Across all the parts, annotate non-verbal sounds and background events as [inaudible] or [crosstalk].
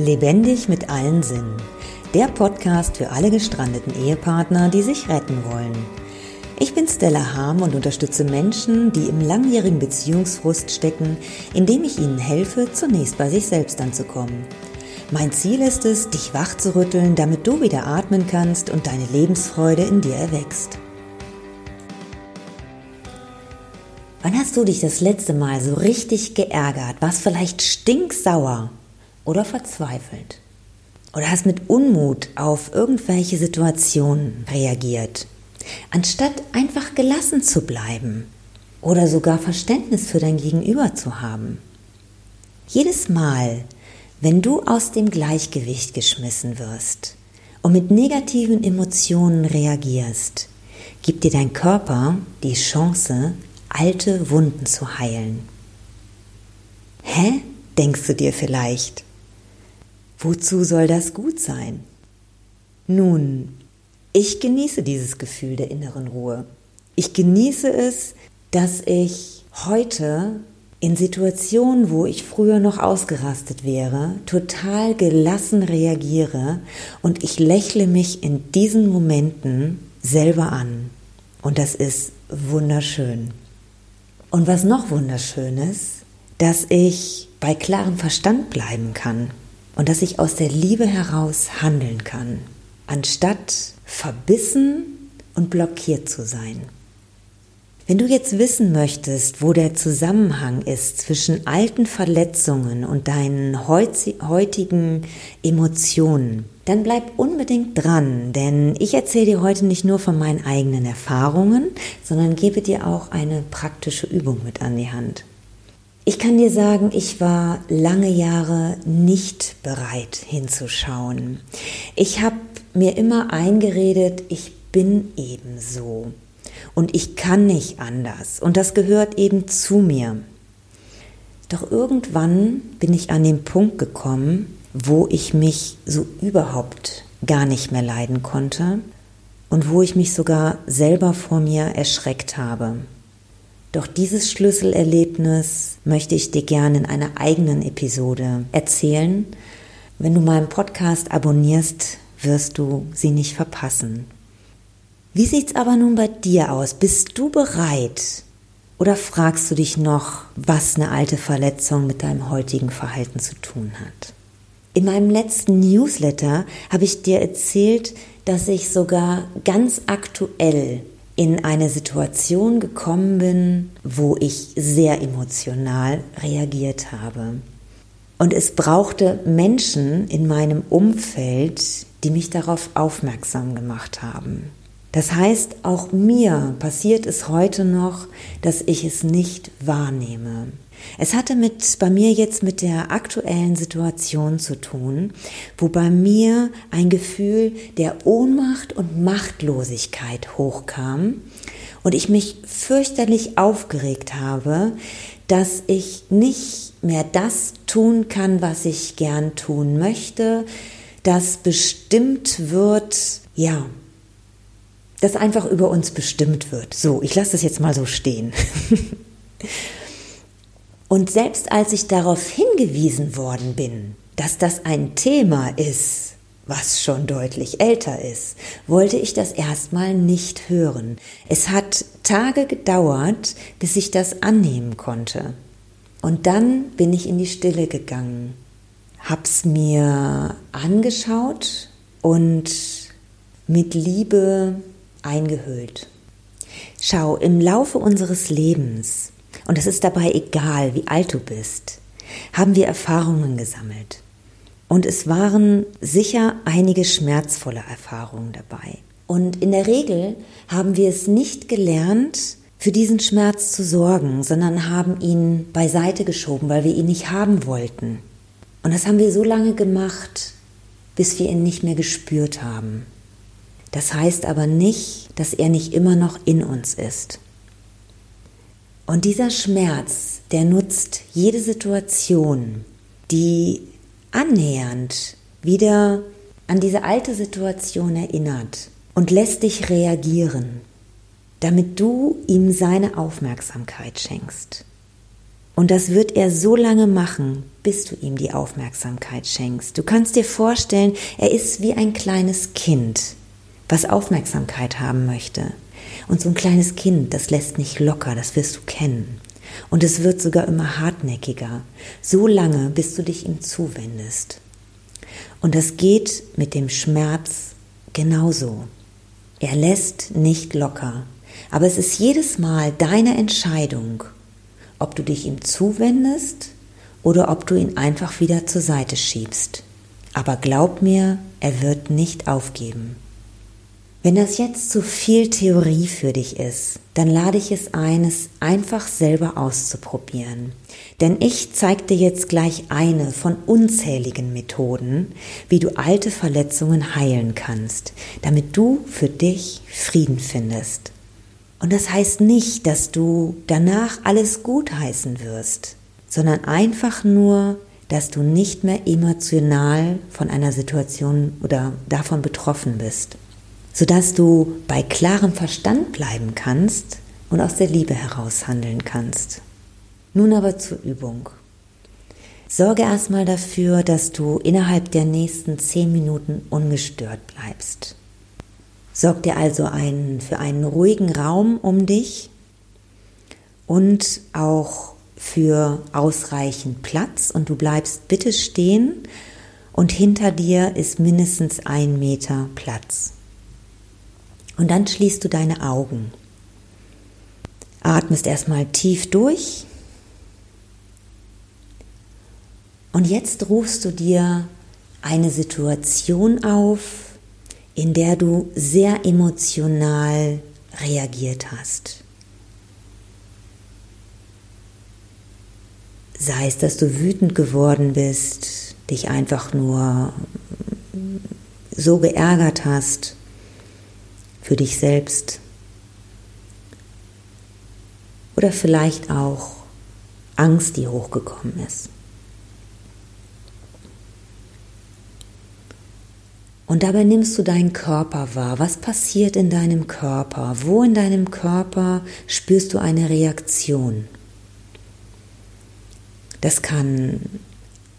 Lebendig mit allen Sinnen. Der Podcast für alle gestrandeten Ehepartner, die sich retten wollen. Ich bin Stella Harm und unterstütze Menschen, die im langjährigen Beziehungsfrust stecken, indem ich ihnen helfe, zunächst bei sich selbst anzukommen. Mein Ziel ist es, dich wach zu rütteln, damit du wieder atmen kannst und deine Lebensfreude in dir erwächst. Wann hast du dich das letzte Mal so richtig geärgert, warst vielleicht stinksauer oder verzweifelt. Oder hast mit Unmut auf irgendwelche Situationen reagiert, anstatt einfach gelassen zu bleiben oder sogar Verständnis für dein Gegenüber zu haben. Jedes Mal, wenn du aus dem Gleichgewicht geschmissen wirst und mit negativen Emotionen reagierst, gibt dir dein Körper die Chance, alte Wunden zu heilen. Hä? denkst du dir vielleicht. Wozu soll das gut sein? Nun, ich genieße dieses Gefühl der inneren Ruhe. Ich genieße es, dass ich heute in Situationen, wo ich früher noch ausgerastet wäre, total gelassen reagiere und ich lächle mich in diesen Momenten selber an. Und das ist wunderschön. Und was noch wunderschön ist, dass ich bei klarem Verstand bleiben kann und dass ich aus der Liebe heraus handeln kann, anstatt verbissen und blockiert zu sein. Wenn du jetzt wissen möchtest, wo der Zusammenhang ist zwischen alten Verletzungen und deinen heutigen Emotionen, dann bleib unbedingt dran, denn ich erzähle dir heute nicht nur von meinen eigenen Erfahrungen, sondern gebe dir auch eine praktische Übung mit an die Hand. Ich kann dir sagen, ich war lange Jahre nicht bereit hinzuschauen. Ich habe mir immer eingeredet, ich bin eben so und ich kann nicht anders und das gehört eben zu mir. Doch irgendwann bin ich an den Punkt gekommen, wo ich mich so überhaupt gar nicht mehr leiden konnte und wo ich mich sogar selber vor mir erschreckt habe. Doch dieses Schlüsselerlebnis möchte ich dir gerne in einer eigenen Episode erzählen. Wenn du meinen Podcast abonnierst, wirst du sie nicht verpassen. Wie sieht's aber nun bei dir aus? Bist du bereit? Oder fragst du dich noch, was eine alte Verletzung mit deinem heutigen Verhalten zu tun hat? In meinem letzten Newsletter habe ich dir erzählt, dass ich sogar ganz aktuell in eine Situation gekommen bin, wo ich sehr emotional reagiert habe. Und es brauchte Menschen in meinem Umfeld, die mich darauf aufmerksam gemacht haben. Das heißt, auch mir passiert es heute noch, dass ich es nicht wahrnehme. Es hatte mit, bei mir jetzt mit der aktuellen Situation zu tun, wo bei mir ein Gefühl der Ohnmacht und Machtlosigkeit hochkam und ich mich fürchterlich aufgeregt habe, dass ich nicht mehr das tun kann, was ich gern tun möchte, dass bestimmt wird, ja, dass einfach über uns bestimmt wird. So, ich lasse das jetzt mal so stehen. [laughs] Und selbst als ich darauf hingewiesen worden bin, dass das ein Thema ist, was schon deutlich älter ist, wollte ich das erstmal nicht hören. Es hat Tage gedauert, bis ich das annehmen konnte. Und dann bin ich in die Stille gegangen, hab's mir angeschaut und mit Liebe eingehüllt. Schau, im Laufe unseres Lebens und es ist dabei egal, wie alt du bist, haben wir Erfahrungen gesammelt. Und es waren sicher einige schmerzvolle Erfahrungen dabei. Und in der Regel haben wir es nicht gelernt, für diesen Schmerz zu sorgen, sondern haben ihn beiseite geschoben, weil wir ihn nicht haben wollten. Und das haben wir so lange gemacht, bis wir ihn nicht mehr gespürt haben. Das heißt aber nicht, dass er nicht immer noch in uns ist. Und dieser Schmerz, der nutzt jede Situation, die annähernd wieder an diese alte Situation erinnert und lässt dich reagieren, damit du ihm seine Aufmerksamkeit schenkst. Und das wird er so lange machen, bis du ihm die Aufmerksamkeit schenkst. Du kannst dir vorstellen, er ist wie ein kleines Kind, was Aufmerksamkeit haben möchte. Und so ein kleines Kind, das lässt nicht locker, das wirst du kennen. Und es wird sogar immer hartnäckiger, so lange, bis du dich ihm zuwendest. Und das geht mit dem Schmerz genauso. Er lässt nicht locker, aber es ist jedes Mal deine Entscheidung, ob du dich ihm zuwendest oder ob du ihn einfach wieder zur Seite schiebst. Aber glaub mir, er wird nicht aufgeben. Wenn das jetzt zu viel Theorie für dich ist, dann lade ich es ein, es einfach selber auszuprobieren. Denn ich zeige dir jetzt gleich eine von unzähligen Methoden, wie du alte Verletzungen heilen kannst, damit du für dich Frieden findest. Und das heißt nicht, dass du danach alles gut heißen wirst, sondern einfach nur, dass du nicht mehr emotional von einer Situation oder davon betroffen bist, sodass du bei klarem Verstand bleiben kannst und aus der Liebe heraus handeln kannst. Nun aber zur Übung. Sorge erstmal dafür, dass du innerhalb der nächsten zehn Minuten ungestört bleibst. Sorg dir also einen, für einen ruhigen Raum um dich und auch für ausreichend Platz und du bleibst bitte stehen und hinter dir ist mindestens ein Meter Platz. Und dann schließt du deine Augen. Atmest erstmal tief durch. Und jetzt rufst du dir eine Situation auf, in der du sehr emotional reagiert hast. Sei es, dass du wütend geworden bist, dich einfach nur so geärgert hast für dich selbst. Oder vielleicht auch Angst, die hochgekommen ist. Und dabei nimmst du deinen Körper wahr. Was passiert in deinem Körper? Wo in deinem Körper spürst du eine Reaktion? Das kann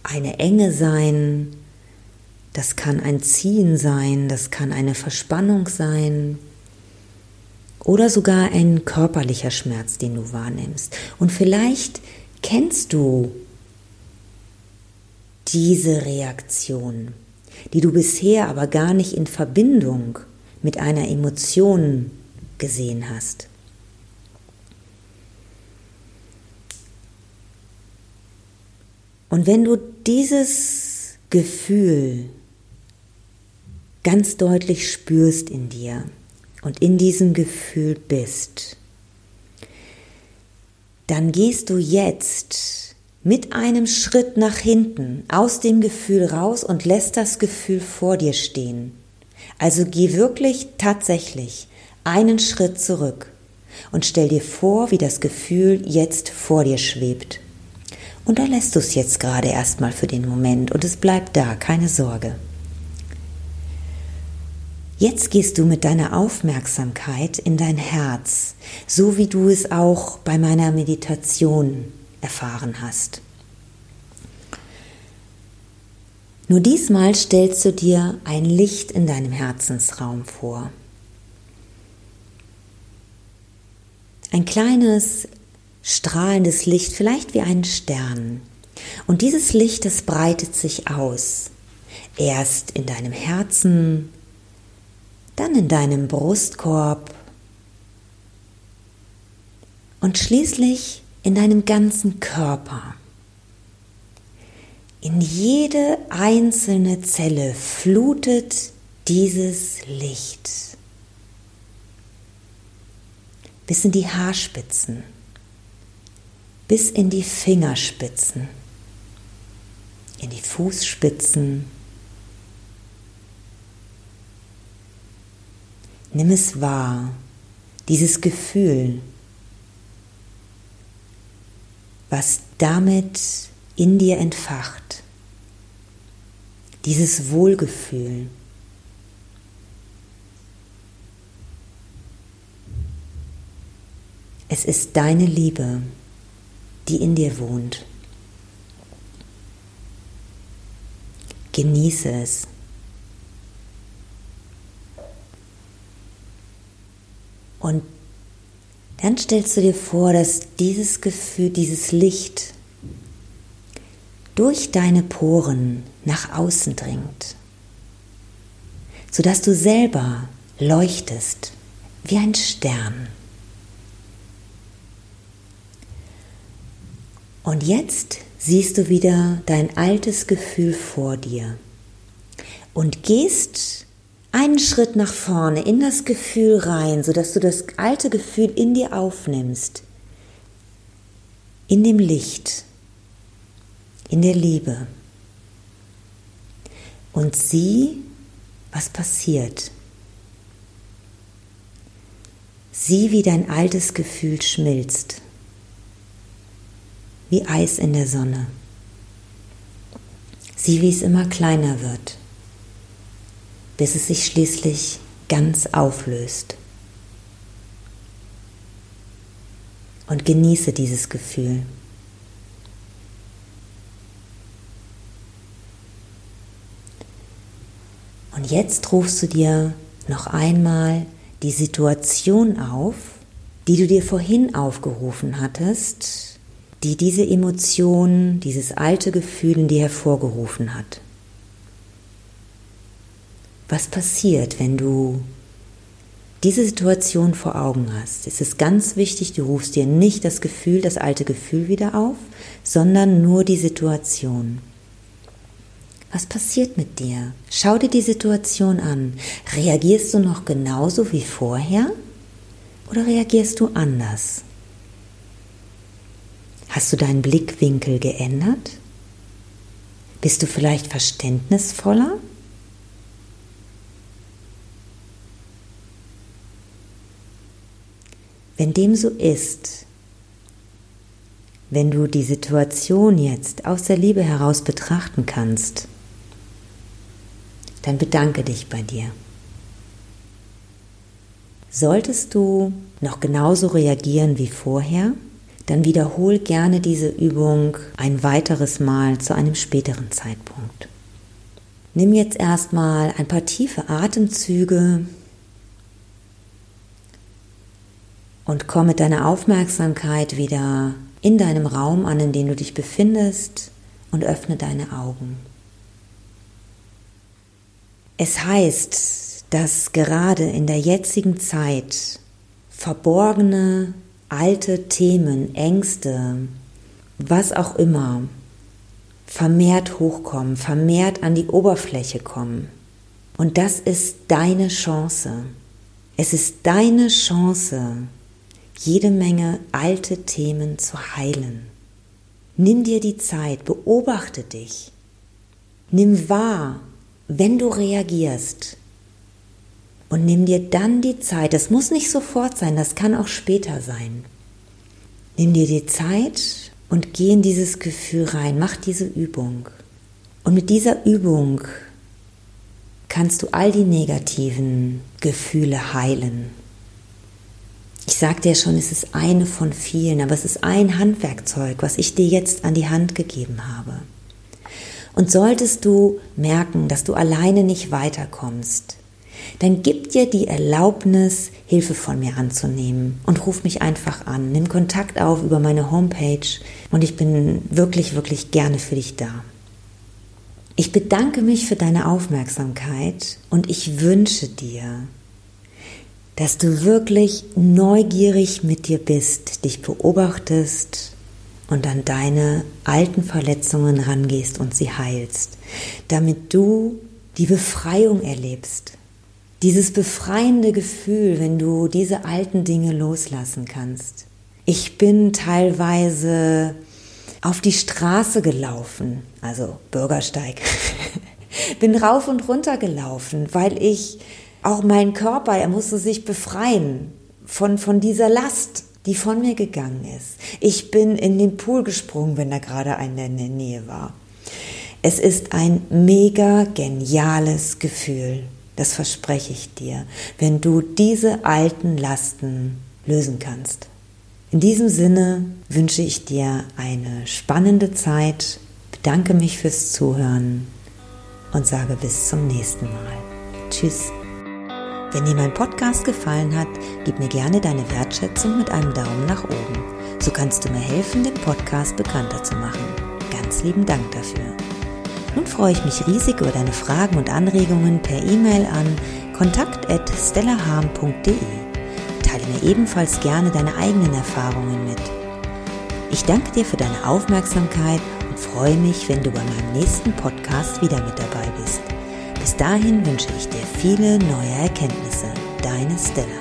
eine Enge sein, das kann ein Ziehen sein, das kann eine Verspannung sein oder sogar ein körperlicher Schmerz, den du wahrnimmst. Und vielleicht kennst du diese Reaktion die du bisher aber gar nicht in Verbindung mit einer Emotion gesehen hast. Und wenn du dieses Gefühl ganz deutlich spürst in dir und in diesem Gefühl bist, dann gehst du jetzt mit einem Schritt nach hinten aus dem Gefühl raus und lässt das Gefühl vor dir stehen. Also geh wirklich tatsächlich einen Schritt zurück und stell dir vor, wie das Gefühl jetzt vor dir schwebt. Und da lässt du es jetzt gerade erstmal für den Moment und es bleibt da, keine Sorge. Jetzt gehst du mit deiner Aufmerksamkeit in dein Herz, so wie du es auch bei meiner Meditation erfahren hast. Nur diesmal stellst du dir ein Licht in deinem Herzensraum vor. Ein kleines, strahlendes Licht, vielleicht wie ein Stern. Und dieses Licht, das breitet sich aus. Erst in deinem Herzen, dann in deinem Brustkorb und schließlich in deinem ganzen Körper. In jede einzelne Zelle flutet dieses Licht bis in die Haarspitzen, bis in die Fingerspitzen, in die Fußspitzen. Nimm es wahr, dieses Gefühl, was damit in dir entfacht. Dieses Wohlgefühl. Es ist deine Liebe, die in dir wohnt. Genieße es. Und dann stellst du dir vor, dass dieses Gefühl, dieses Licht durch deine Poren nach außen dringt, sodass du selber leuchtest wie ein Stern. Und jetzt siehst du wieder dein altes Gefühl vor dir und gehst einen Schritt nach vorne in das Gefühl rein, sodass du das alte Gefühl in dir aufnimmst, in dem Licht, in der Liebe. Und sieh, was passiert. Sieh, wie dein altes Gefühl schmilzt, wie Eis in der Sonne. Sieh, wie es immer kleiner wird bis es sich schließlich ganz auflöst. Und genieße dieses Gefühl. Und jetzt rufst du dir noch einmal die Situation auf, die du dir vorhin aufgerufen hattest, die diese Emotion, dieses alte Gefühl in dir hervorgerufen hat was passiert, wenn du diese Situation vor Augen hast. Es ist ganz wichtig, du rufst dir nicht das Gefühl, das alte Gefühl wieder auf, sondern nur die Situation. Was passiert mit dir? Schau dir die Situation an. Reagierst du noch genauso wie vorher oder reagierst du anders? Hast du deinen Blickwinkel geändert? Bist du vielleicht verständnisvoller? Wenn dem so ist, wenn du die Situation jetzt aus der Liebe heraus betrachten kannst, dann bedanke dich bei dir. Solltest du noch genauso reagieren wie vorher, dann wiederhol gerne diese Übung ein weiteres Mal zu einem späteren Zeitpunkt. Nimm jetzt erstmal ein paar tiefe Atemzüge und komm mit deiner Aufmerksamkeit wieder in deinem Raum an, in dem du dich befindest und öffne deine Augen. Es heißt, dass gerade in der jetzigen Zeit verborgene alte Themen, Ängste, was auch immer, vermehrt hochkommen, vermehrt an die Oberfläche kommen. Und das ist deine Chance. Es ist deine Chance, jede Menge alte Themen zu heilen. Nimm dir die Zeit, beobachte dich. Nimm wahr, wenn du reagierst. Und nimm dir dann die Zeit, das muss nicht sofort sein, das kann auch später sein. Nimm dir die Zeit und geh in dieses Gefühl rein, mach diese Übung. Und mit dieser Übung kannst du all die negativen Gefühle heilen. Ich sagte ja schon, es ist eine von vielen, aber es ist ein Handwerkzeug, was ich dir jetzt an die Hand gegeben habe. Und solltest du merken, dass du alleine nicht weiterkommst, dann gib dir die Erlaubnis, Hilfe von mir anzunehmen und ruf mich einfach an. Nimm Kontakt auf über meine Homepage und ich bin wirklich, wirklich gerne für dich da. Ich bedanke mich für deine Aufmerksamkeit und ich wünsche dir, dass du wirklich neugierig mit dir bist, dich beobachtest und an deine alten Verletzungen rangehst und sie heilst, damit du die Befreiung erlebst. Dieses befreiende Gefühl, wenn du diese alten Dinge loslassen kannst. Ich bin teilweise auf die Straße gelaufen, also Bürgersteig. [laughs] bin rauf und runter gelaufen, weil ich auch mein Körper, er musste sich befreien von, von dieser Last, die von mir gegangen ist. Ich bin in den Pool gesprungen, wenn da gerade einer in der Nähe war. Es ist ein mega geniales Gefühl, das verspreche ich dir, wenn du diese alten Lasten lösen kannst. In diesem Sinne wünsche ich dir eine spannende Zeit, bedanke mich fürs Zuhören und sage bis zum nächsten Mal. Tschüss. Wenn dir mein Podcast gefallen hat, gib mir gerne deine Wertschätzung mit einem Daumen nach oben. So kannst du mir helfen, den Podcast bekannter zu machen. Ganz lieben Dank dafür. Nun freue ich mich riesig über deine Fragen und Anregungen per E-Mail an kontakt.stellaham.de. Teile mir ebenfalls gerne deine eigenen Erfahrungen mit. Ich danke dir für deine Aufmerksamkeit und freue mich, wenn du bei meinem nächsten Podcast wieder mit dabei bist. Bis dahin wünsche ich dir viele neue Erkenntnisse. Deine Stella.